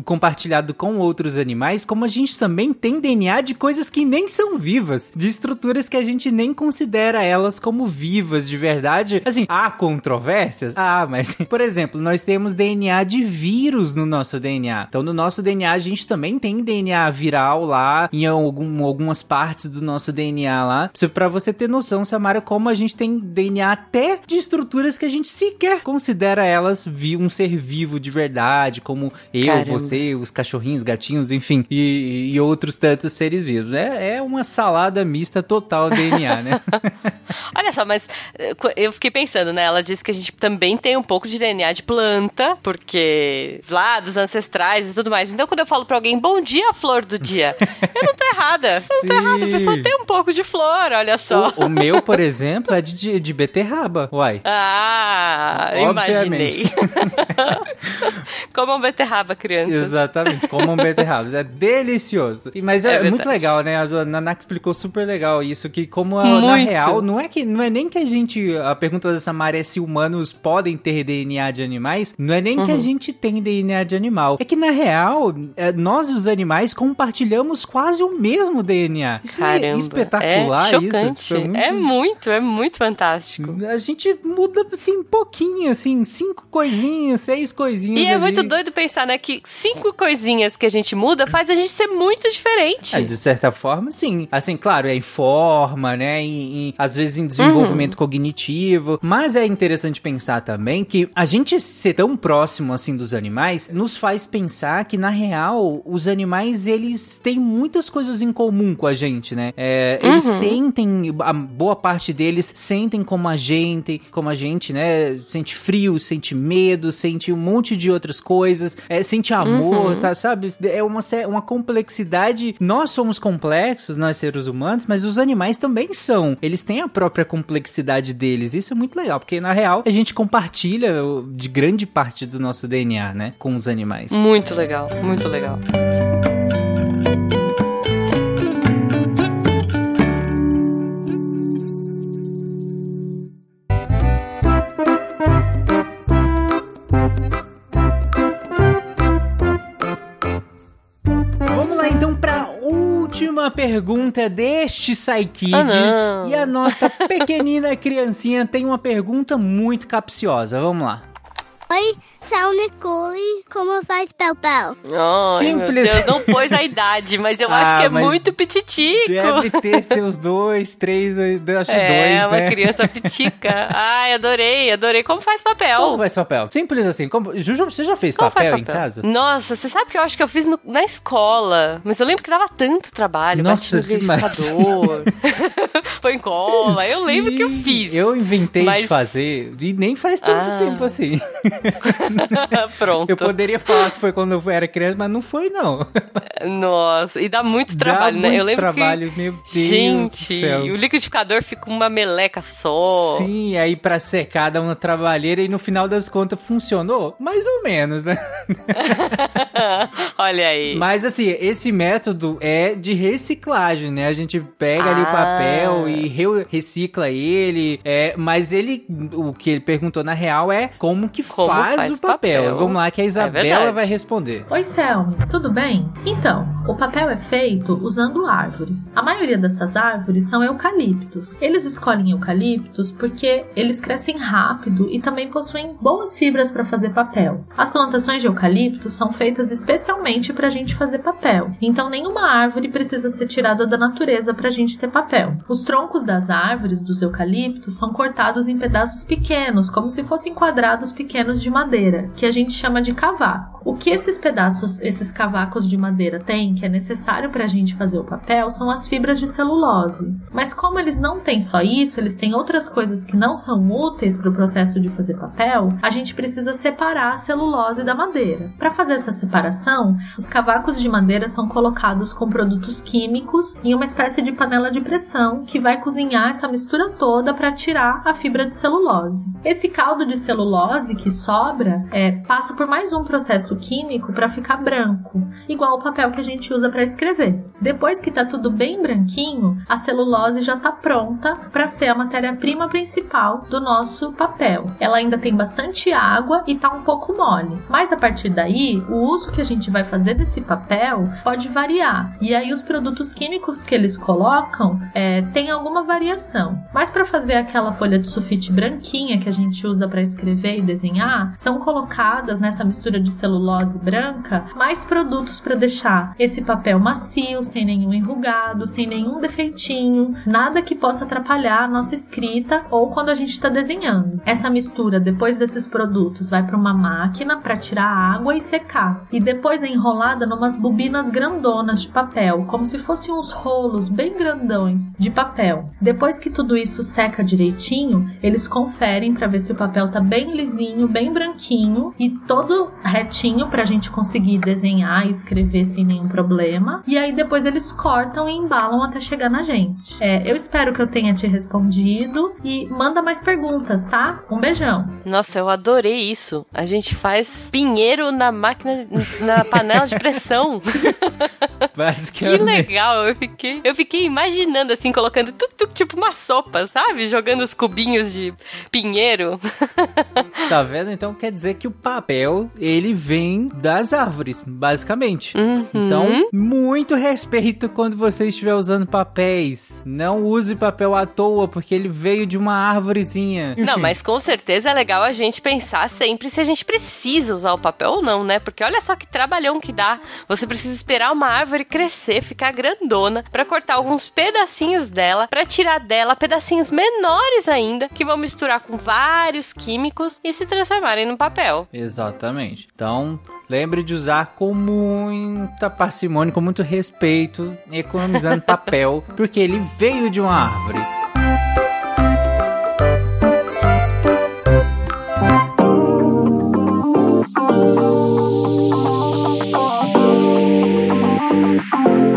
compartilhado com outros animais, como a gente também tem DNA de coisas que nem são vivas, de estruturas que a gente nem considera elas como vivas de verdade. Assim, há controvérsias? Ah, mas, por exemplo, nós temos DNA de vírus no nosso DNA. Então, no nosso DNA, a gente também tem DNA viral lá, em algum, algumas partes do nosso DNA lá. Pra você ter noção, Samara, como a gente tem DNA até de estruturas que a gente sequer considera elas um ser vivo de verdade, como eu, Caramba. você, os cachorrinhos, gatinhos, enfim, e, e outros tantos seres vivos. É, é uma salada mista total DNA, né? Olha só, mas eh, eu fiquei pensando, né? Ela disse que a gente também tem um pouco de DNA de planta, porque lá dos ancestrais e tudo mais. Então, quando eu falo pra alguém, bom dia, flor do dia, eu não tô errada. Eu não tô errada. A pessoa tem um pouco de flor, olha só. o, o meu, por exemplo, é de, de, de beterraba, uai. Ah, imaginei. Obviamente. Como um beterraba, crianças. Exatamente, como um beterrabas. É delicioso. E- Mas é, É muito legal, né? A Nanak explicou super legal isso, que como a- na real, não é que não é nem que a gente. A pergunta da Samara é se humanos podem ter DNA de animais. Não é nem que a Uhum. gente tem DNA de animal. É que na real, é, nós e os animais compartilhamos quase o mesmo DNA. Isso é Caramba. espetacular é isso. Tipo, muito- É muito, é muito fantástico. A gente muda, assim, um pouquinho, assim, cinco coisinhas, seis coisinhas E é ali. muito doido pensar, né, que cinco coisinhas que a gente muda faz a gente ser muito diferente. É, de certa forma, sim. Assim, claro, é em forma, né? Em, em- às vezes em desenvolvimento Uhum. cognitivo. Mas é interessante pensar também que a gente ser tão próximo, assim, dos animais, nos faz pensar que, na real, os animais, eles têm muitas coisas em comum com a gente, né? É, eles Uhum. sentem, a boa parte deles sentem como a gente, como a gente, né? Sente frio, sente medo, sente um monte de outras coisas, é, sente amor, Uhum. tá, sabe? É uma, uma complexidade. Nós somos complexos, nós seres humanos, mas os animais também são. Eles têm a própria complexidade deles. Isso é muito legal, porque na real a gente compartilha de grande parte do nosso DNA, né? Com os animais. Muito legal, muito legal. Última pergunta deste Psykids. Ah, e a nossa pequenina criancinha tem uma pergunta muito capciosa. Vamos lá. Oi, sou Nicole. Como faz pel-pel? Ai, Simples. meu Deus, não pôs a idade, mas eu Ah, acho que é muito pititico. Deve ter seus dois, três, eu acho é, dois, uma né? criança pitica. Ai, adorei, adorei. Como faz papel? Como faz papel? Simples assim. Como... Juju, você já fez papel, faz em papel? casa? Nossa, você sabe que eu acho que eu fiz no- na escola, mas eu lembro que dava tanto trabalho. Nossa, bati no liquidificador, põe em cola. Eu lembro que eu fiz. Eu inventei de Mas- fazer e nem faz tanto Ah. tempo assim. Pronto. Eu poderia falar que foi quando eu era criança, mas não foi não. Nossa, e dá muito trabalho, Dá né? muito eu lembro trabalho, que... meu Deus Gente, o liquidificador fica uma meleca só. Sim, aí pra secar dá uma trabalheira e no final das contas funcionou? Mais ou menos, né? Olha aí. Mas assim, esse método é de reciclagem, né? A gente pega ali o Ah. papel e re- recicla ele. É, mas ele, o que ele perguntou na real é como que Como faz, faz o papel. papel. Vamos lá que a Isabela verdade. vai responder. Oi, Selmi, tudo bem? Então, o papel é feito usando árvores. A maioria dessas árvores são eucaliptos. Eles escolhem eucaliptos porque eles crescem rápido e também possuem boas fibras para fazer papel. As plantações de eucalipto são feitas especialmente para a gente fazer papel. Então, nenhuma árvore precisa ser tirada da natureza para a gente ter papel. Os troncos das árvores dos eucaliptos são cortados em pedaços pequenos, como se fossem quadrados pequenos de madeira, que a gente chama de cavaco. O que esses pedaços, esses cavacos de madeira têm, que é necessário para a gente fazer o papel, são as fibras de celulose. Mas como eles não têm só isso, eles têm outras coisas que não são úteis para o processo de fazer papel, a gente precisa separar a celulose da madeira. Para fazer essa separação, os cavacos de madeira são colocados com produtos químicos em uma espécie de panela de pressão que vai cozinhar essa mistura toda para tirar a fibra de celulose. Esse caldo de celulose que sobra é, passa por mais um processo químico para ficar branco, igual o papel que a gente usa para escrever. Depois que tá tudo bem branquinho, a celulose já tá pronta para ser a matéria-prima principal do nosso papel. Ela ainda tem bastante água e tá um pouco mole. Mas a partir daí, o uso que a gente vai fazer desse papel pode variar. E aí os produtos químicos que eles colocam é, tem alguma variação. Mas para fazer aquela folha de sulfite branquinha que a gente usa para escrever e desenhar, são colocadas nessa mistura de celulose branca mais produtos para deixar esse papel macio, sem nenhum enrugado, sem nenhum defeitinho, nada que possa atrapalhar a nossa escrita ou quando a gente está desenhando. Essa mistura depois desses produtos vai para uma máquina para tirar a água e secar, e depois é enrolada numas bobinas grandonas de papel, como se fossem uns rolos bem grandões de papel. Depois que tudo isso seca direitinho, eles conferem para ver se o papel tá bem lisinho, bem branquinho e todo retinho para a gente conseguir desenhar e escrever sem nenhum problema. E aí depois eles cortam e embalam até chegar na gente. É, eu espero que eu tenha te respondido e manda mais perguntas, tá? Um beijão. Nossa, eu adorei isso. A gente faz pinheiro na máquina, na panela de pressão. Que Basicamente. legal, eu fiquei, eu fiquei imaginando assim, colocando tuk, tuk, tipo uma sopa, sabe? Jogando os cubinhos de pinheiro. Tá vendo? Então quer dizer que o papel, ele vem das árvores, basicamente. Uhum. Então, muito respeito quando você estiver usando papéis. Não use papel à toa, porque ele veio de uma árvorezinha. Não, Enfim. mas com certeza é legal a gente pensar sempre se a gente precisa usar o papel ou não, né? Porque olha só que trabalhão que dá. Você precisa esperar uma árvore crescer, ficar grandona, pra cortar alguns pedacinhos dela, pra tirar dela pedacinhos menores ainda, que vão misturar com vários químicos e se transformarem no papel. Exatamente. Então, lembre de usar com muita parcimônia, com muito respeito, economizando papel, porque ele veio de uma árvore.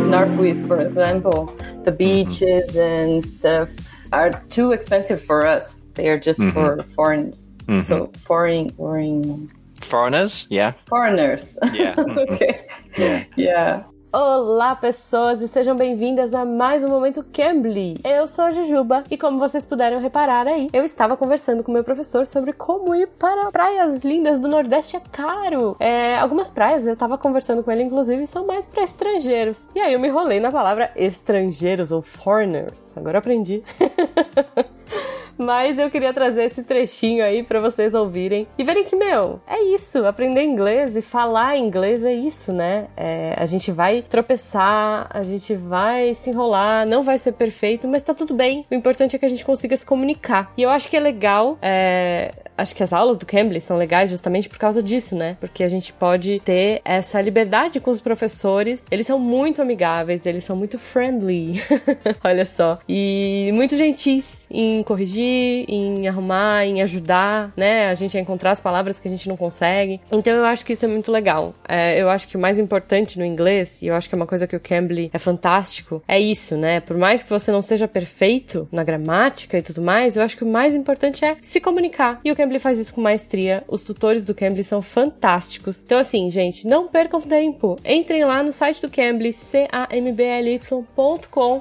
Northwest, for example, the beaches and stuff are too expensive for us. They are just for foreigners. Mhm. So foreign, foreign Foreigners? Yeah. foreigners. Yeah. Mhm. okay. Yeah. Yeah. Olá, pessoas, e sejam bem-vindas a mais um Momento Cambly. Eu sou a Jujuba e, como vocês puderam reparar aí, eu estava conversando com meu professor sobre como ir para praias lindas do Nordeste é caro. É, algumas praias eu estava conversando com ele, inclusive, são mais para estrangeiros. E aí eu me enrolei na palavra estrangeiros ou foreigners. Agora aprendi. Mas eu queria trazer esse trechinho aí pra vocês ouvirem e verem que, meu, é isso. Aprender inglês e falar inglês é isso, né? É, a gente vai tropeçar, a gente vai se enrolar, não vai ser perfeito, mas tá tudo bem. O importante é que a gente consiga se comunicar. E eu acho que é legal, é, acho que as aulas do Cambly são legais justamente por causa disso, né? Porque a gente pode ter essa liberdade com os professores. Eles são muito amigáveis, eles são muito friendly. Olha só. E muito gentis em corrigir, em arrumar, em ajudar, né? A gente a encontrar as palavras que a gente não consegue. Então eu acho que isso é muito legal. É, eu acho que o mais importante no inglês, e eu acho que é uma coisa que o Cambly é fantástico, é isso, né? Por mais que você não seja perfeito na gramática e tudo mais, eu acho que o mais importante é se comunicar. E o Cambly faz isso com maestria. Os tutores do Cambly são fantásticos. Então, assim, gente, não percam tempo. Entrem lá no site do Cambly, c-a-m-b-l-y.com.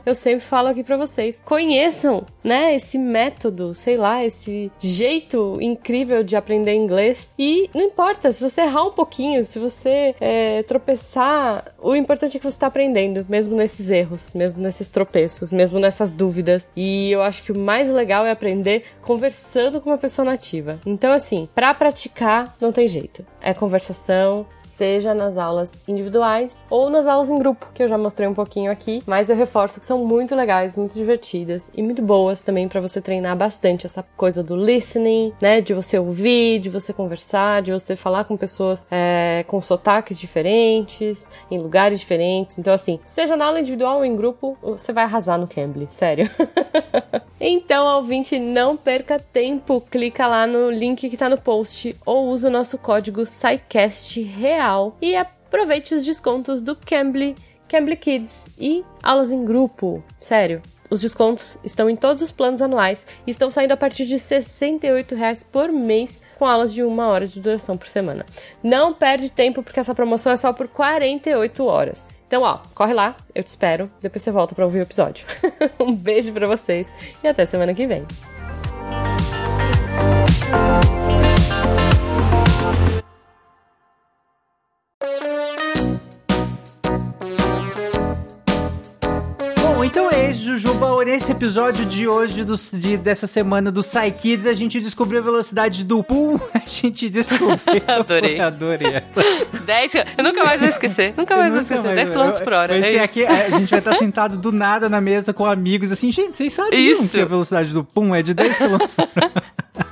Eu sempre falo aqui pra vocês. Conheçam, né, esse método, sei lá, esse jeito incrível de aprender inglês. E não importa, se você errar um pouquinho, se você é, tropeçar, o importante é que você tá aprendendo, mesmo nesses erros, mesmo nesses tropeços, mesmo nessas dúvidas. E eu acho que o mais legal é aprender conversando com uma pessoa nativa. Então, assim, pra praticar, não tem jeito. É conversação, seja nas aulas individuais ou nas aulas em grupo, que eu já mostrei um pouquinho aqui, mas eu reforço que são muito legais, muito divertidas e muito boas também para você treinar bastante essa coisa do listening, né? De você ouvir, de você conversar, de você falar com pessoas é, com sotaques diferentes, em lugares diferentes. Então, assim, seja na aula individual ou em grupo, você vai arrasar no Cambly, sério. Então, ouvinte, não perca tempo. Clica lá no link que tá no post ou usa o nosso código SciCast Real e aproveite os descontos do Cambly, Cambly Kids e aulas em grupo. Sério. Os descontos estão em todos os planos anuais e estão saindo a partir de R$ 68,00 por mês, com aulas de uma hora de duração por semana. Não perde tempo, porque essa promoção é só por 48 horas. Então, ó, corre lá, eu te espero. Depois você volta para ouvir o episódio. um beijo para vocês e até semana que vem. Jujuba. Nesse episódio de hoje, do, de- dessa semana do Psy Kids, a gente descobriu a velocidade do Pum. A gente descobriu. Adorei. Adorei essa. 10 Eu nunca mais vou esquecer. Nunca mais vou esquecer. 10 km por hora. Vai é ser aqui, a gente vai estar sentado do nada na mesa com amigos, assim, gente, vocês sabiam Isso. que a velocidade do Pum é de 10 km por hora?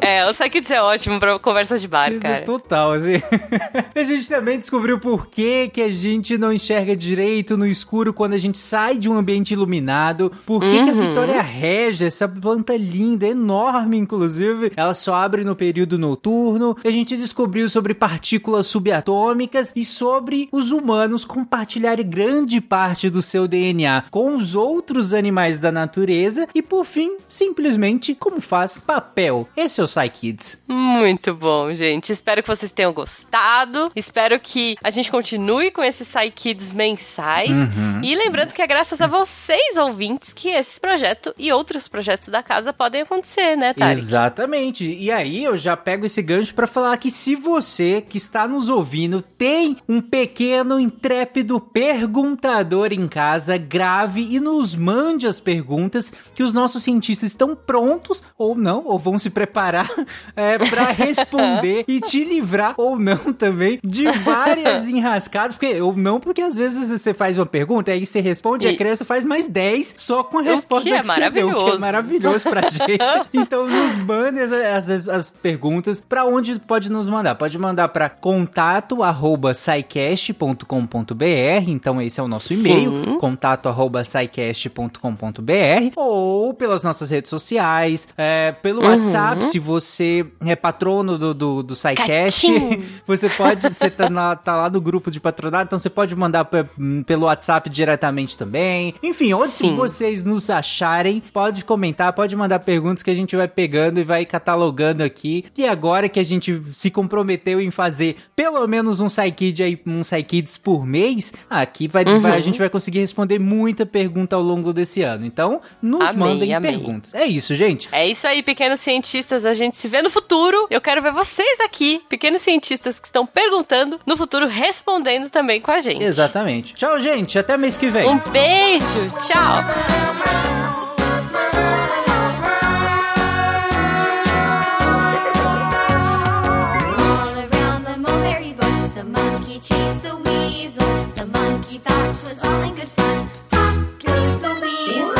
É, o Psykids é ótimo pra conversa de bar, cara. Total, assim. a gente também descobriu por que, que a gente não enxerga direito no escuro quando a gente sai de um ambiente iluminado. Por que, que a Uhum. Vitória Regia, essa planta linda, enorme, inclusive, ela só abre no período noturno. A gente descobriu sobre partículas subatômicas e sobre os humanos compartilharem grande parte do seu DNA com os outros animais da natureza. E por fim, simplesmente como faz papel. Esse é o PsyKids. Muito bom, gente. Espero que vocês tenham gostado. Espero que a gente continue com esses Psykids mensais. Uhum. E lembrando que é graças a vocês, ouvintes, que esse projeto e outros projetos da casa podem acontecer, né, Tarek? Exatamente. E aí eu já pego esse gancho pra falar que se você que está nos ouvindo tem um pequeno intrépido perguntador em casa, grave e nos mande as perguntas que os nossos cientistas estão prontos ou não, ou vão se preparar é, para responder e te livrar ou não também de várias enrascadas, porque ou não, porque às vezes você faz uma pergunta, aí você responde e a criança faz mais 10 só com a resposta que é você deu, que é maravilhoso. pra gente. Então nos mande as, as, as perguntas pra onde pode nos mandar. Pode mandar pra contato arroba scicast.com.br, então esse é o nosso e-mail, contato arroba scicast.com.br, ou pelas nossas redes sociais, é, pelo Uhum. WhatsApp, se você é patrono do, do, do SciCast, você pode, você tá, na- tá lá no grupo de patronato, então você pode mandar pe- pelo WhatsApp diretamente também. Enfim, onde Sim. vocês nos acharem, pode comentar, pode mandar perguntas que a gente vai pegando e vai catalogando aqui. E agora que a gente se comprometeu em fazer pelo menos um SciKid aí, um SciKids por mês, aqui vai, Uhum. vai- a gente vai conseguir responder muita pergunta ao longo desse ano. Então, nos Amei, mandem amei. perguntas. É isso, gente. É isso aí, pequenos cientistas. A gente se vê no futuro. Eu quero ver vocês aqui, pequenos cientistas que estão perguntando, no futuro respondendo também com a gente. Exatamente. Tchau, gente. Até mês que vem. Um beijo. Tchau. Chased the weasel. The monkey thought 'twas all in good fun. Pop goes the weasel.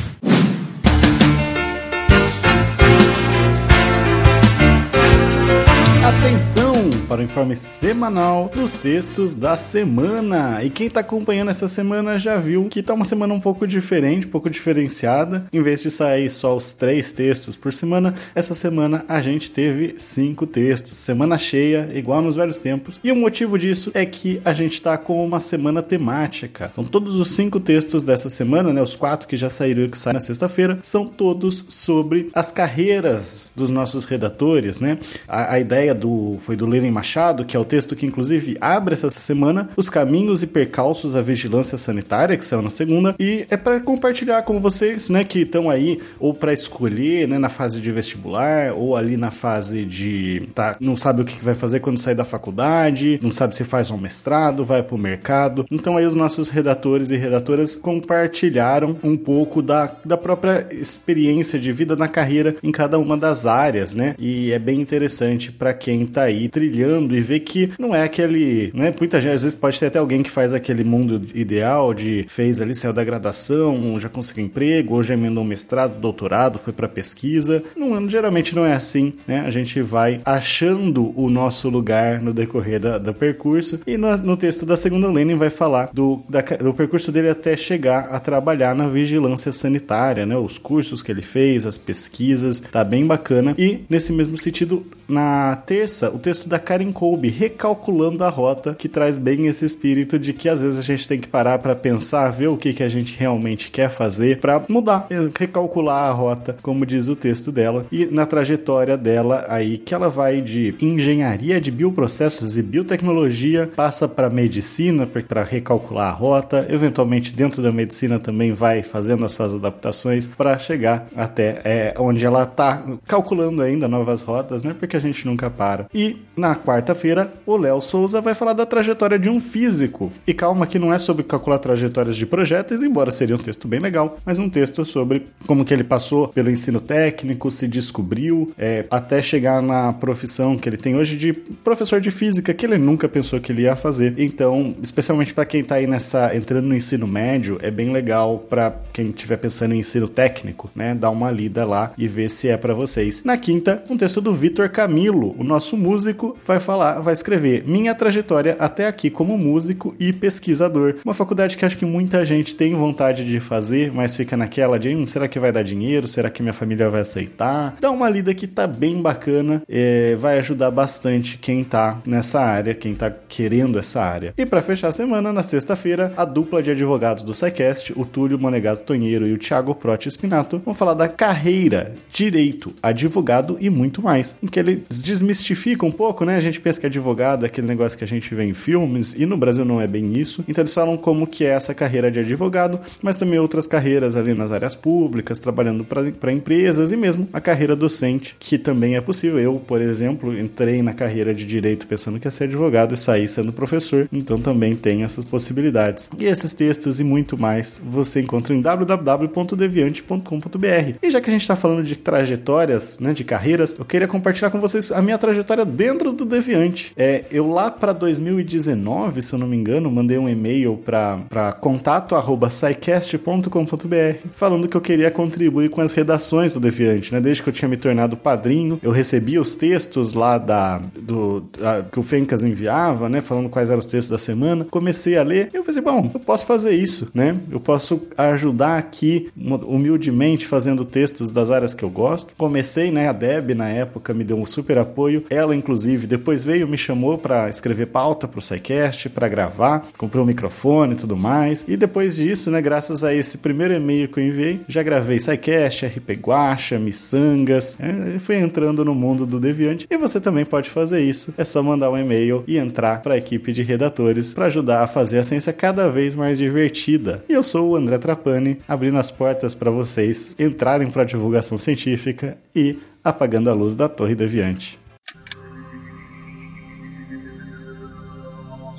Atenção para o informe semanal dos textos da semana. E quem tá acompanhando essa semana já viu que tá uma semana um pouco diferente, um pouco diferenciada. Em vez de sair só os três textos por semana, essa semana a gente teve cinco textos. Semana cheia, igual nos velhos tempos. E o motivo disso é que a gente tá com uma semana temática. Então todos os cinco textos dessa semana, né, os quatro que já saíram e que saem na sexta-feira, são todos sobre as carreiras dos nossos redatores, né? A, a ideia do foi do Lenin Machado, que é o texto que inclusive abre essa semana, os caminhos e percalços à vigilância sanitária, que saiu na segunda, e é para compartilhar com vocês, né, que estão aí ou para escolher, né, na fase de vestibular ou ali na fase de tá, não sabe o que vai fazer quando sair da faculdade, não sabe se faz um mestrado, vai pro mercado. Então aí os nossos redatores e redatoras compartilharam um pouco da, da própria experiência de vida na carreira em cada uma das áreas, né? E é bem interessante para quem tá aí trilhando e ver que não é aquele, né? Muita gente, às vezes pode ter até alguém que faz aquele mundo ideal de fez ali, saiu da graduação, já conseguiu emprego, hoje emendou mestrado, doutorado, foi para pesquisa. Não, geralmente não é assim, né? A gente vai achando o nosso lugar no decorrer da, do percurso e no, no texto da segunda Lenin vai falar do, da, do percurso dele até chegar a trabalhar na vigilância sanitária, né? Os cursos que ele fez, as pesquisas, tá bem bacana. E nesse mesmo sentido, na terça, o texto da Karen Kolbe, recalculando a rota, que traz bem esse espírito de que às vezes a gente tem que parar para pensar, ver o que, que a gente realmente quer fazer para mudar, recalcular a rota, como diz o texto dela. E na trajetória dela aí, que ela vai de engenharia de bioprocessos e biotecnologia, passa para medicina para recalcular a rota, eventualmente dentro da medicina também vai fazendo as suas adaptações para chegar até é, onde ela tá calculando ainda novas rotas, né? Porque a gente nunca E na quarta-feira, o Léo Souza vai falar da trajetória de um físico. E calma que não é sobre calcular trajetórias de projetos, embora seria um texto bem legal, mas um texto sobre como que ele passou pelo ensino técnico, se descobriu, é, até chegar na profissão que ele tem hoje de professor de física, que ele nunca pensou que ele ia fazer. Então, especialmente para quem tá aí nessa entrando no ensino médio, é bem legal para quem estiver pensando em ensino técnico, né, dar uma lida lá e ver se é para vocês. Na quinta, um texto do Vitor Camilo, o nosso músico, vai falar, vai escrever minha trajetória até aqui como músico e pesquisador. Uma faculdade que acho que muita gente tem vontade de fazer, mas fica naquela de, hum, será que vai dar dinheiro? Será que minha família vai aceitar? Dá uma lida que tá bem bacana, é, vai ajudar bastante quem tá nessa área, quem tá querendo essa área. E para fechar a semana, na sexta-feira, a dupla de advogados do SciCast, o Túlio Monegato Tonheiro e o Thiago Prote Spinato, vão falar da carreira, direito, advogado e muito mais, em que eles desmistificam um pouco, né? A gente pensa que advogado é aquele negócio que a gente vê em filmes, e no Brasil não é bem isso. Então eles falam como que é essa carreira de advogado, mas também outras carreiras ali nas áreas públicas, trabalhando para empresas e mesmo a carreira docente, que também é possível. Eu, por exemplo, entrei na carreira de direito pensando que ia ser advogado e saí sendo professor, então também tem essas possibilidades. E esses textos e muito mais você encontra em www.deviante.com.br. E já que a gente está falando de trajetórias, né, de carreiras, eu queria compartilhar com vocês a minha trajetória dentro do Deviante. É, eu lá para 2019, se eu não me engano, mandei um e-mail para contato@saicast.com.br falando que eu queria contribuir com as redações do Deviante, né? Desde que eu tinha me tornado padrinho, eu recebia os textos lá da do da, que o Fencas enviava, né, falando quais eram os textos da semana. Comecei a ler, eu pensei, bom, eu posso fazer isso, né? Eu posso ajudar aqui humildemente fazendo textos das áreas que eu gosto. Comecei, né, a Deb na época me deu um super apoio. Ela inclusive depois veio me chamou para escrever pauta pro SciCast, para gravar, comprou um microfone e tudo mais. E depois disso, né, graças a esse primeiro e-mail que eu enviei, já gravei SciCast, RP Guacha, Missangas, é, fui entrando no mundo do Deviante. E você também pode fazer isso. É só mandar um e-mail e entrar para a equipe de redatores para ajudar a fazer a ciência cada vez mais divertida. E eu sou o André Trapani, abrindo as portas para vocês entrarem para a divulgação científica e apagando a luz da Torre Deviante.